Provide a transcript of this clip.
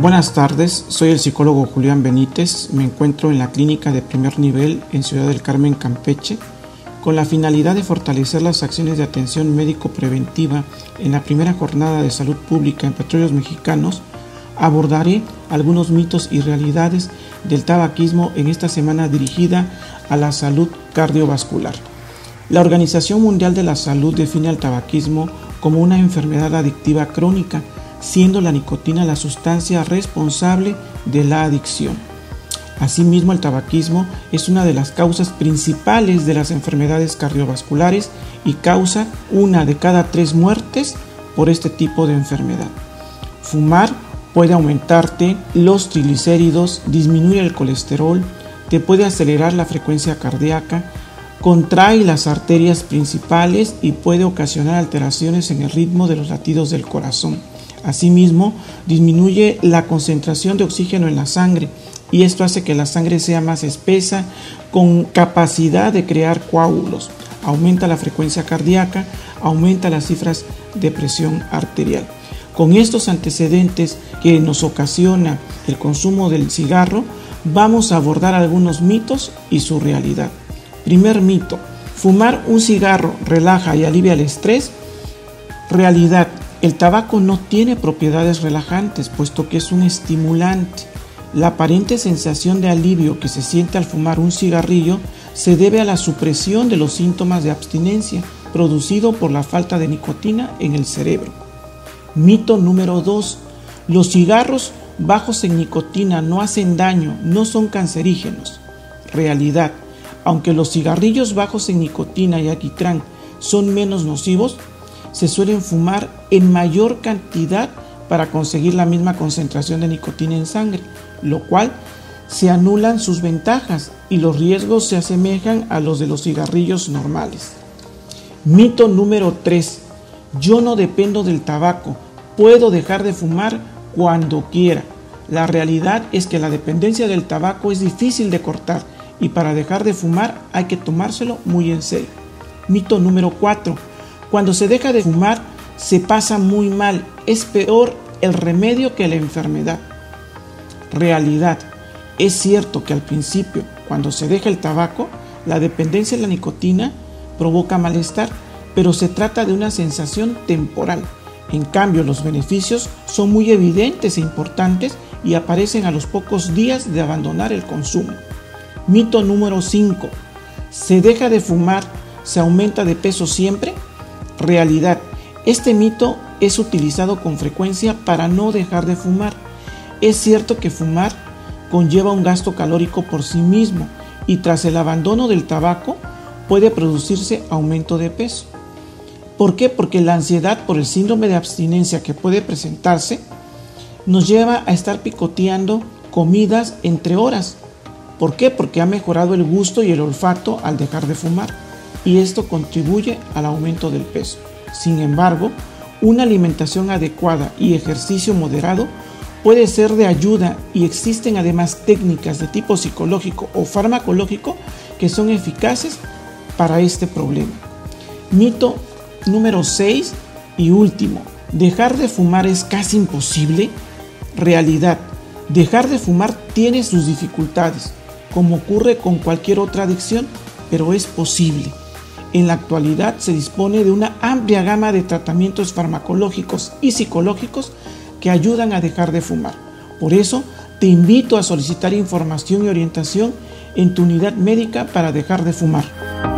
Buenas tardes, soy el psicólogo Julián Benítez. Me encuentro en la clínica de primer nivel en Ciudad del Carmen, Campeche, con la finalidad de fortalecer las acciones de atención médico-preventiva en la primera jornada de salud pública en petróleos mexicanos. Abordaré algunos mitos y realidades del tabaquismo en esta semana dirigida a la salud cardiovascular. La Organización Mundial de la Salud define al tabaquismo como una enfermedad adictiva crónica siendo la nicotina la sustancia responsable de la adicción. Asimismo, el tabaquismo es una de las causas principales de las enfermedades cardiovasculares y causa una de cada tres muertes por este tipo de enfermedad. Fumar puede aumentarte los triglicéridos, disminuir el colesterol, te puede acelerar la frecuencia cardíaca, contrae las arterias principales y puede ocasionar alteraciones en el ritmo de los latidos del corazón. Asimismo, disminuye la concentración de oxígeno en la sangre y esto hace que la sangre sea más espesa con capacidad de crear coágulos. Aumenta la frecuencia cardíaca, aumenta las cifras de presión arterial. Con estos antecedentes que nos ocasiona el consumo del cigarro, vamos a abordar algunos mitos y su realidad. Primer mito, fumar un cigarro relaja y alivia el estrés. Realidad, el tabaco no tiene propiedades relajantes, puesto que es un estimulante. La aparente sensación de alivio que se siente al fumar un cigarrillo se debe a la supresión de los síntomas de abstinencia producido por la falta de nicotina en el cerebro. Mito número 2. Los cigarros bajos en nicotina no hacen daño, no son cancerígenos. Realidad. Aunque los cigarrillos bajos en nicotina y alquitrán son menos nocivos, se suelen fumar en mayor cantidad para conseguir la misma concentración de nicotina en sangre, lo cual se anulan sus ventajas y los riesgos se asemejan a los de los cigarrillos normales. Mito número 3. Yo no dependo del tabaco, puedo dejar de fumar cuando quiera. La realidad es que la dependencia del tabaco es difícil de cortar y para dejar de fumar hay que tomárselo muy en serio. Mito número 4. Cuando se deja de fumar, se pasa muy mal. Es peor el remedio que la enfermedad. Realidad. Es cierto que al principio, cuando se deja el tabaco, la dependencia de la nicotina provoca malestar, pero se trata de una sensación temporal. En cambio, los beneficios son muy evidentes e importantes y aparecen a los pocos días de abandonar el consumo. Mito número 5. ¿Se deja de fumar? ¿Se aumenta de peso siempre? Realidad. Este mito es utilizado con frecuencia para no dejar de fumar. Es cierto que fumar conlleva un gasto calórico por sí mismo y tras el abandono del tabaco puede producirse aumento de peso. ¿Por qué? Porque la ansiedad por el síndrome de abstinencia que puede presentarse nos lleva a estar picoteando comidas entre horas. ¿Por qué? Porque ha mejorado el gusto y el olfato al dejar de fumar y esto contribuye al aumento del peso. Sin embargo, una alimentación adecuada y ejercicio moderado puede ser de ayuda y existen además técnicas de tipo psicológico o farmacológico que son eficaces para este problema. Mito número 6 y último. ¿Dejar de fumar es casi imposible? Realidad. Dejar de fumar tiene sus dificultades, como ocurre con cualquier otra adicción, pero es posible. En la actualidad se dispone de una amplia gama de tratamientos farmacológicos y psicológicos que ayudan a dejar de fumar. Por eso, te invito a solicitar información y orientación en tu unidad médica para dejar de fumar.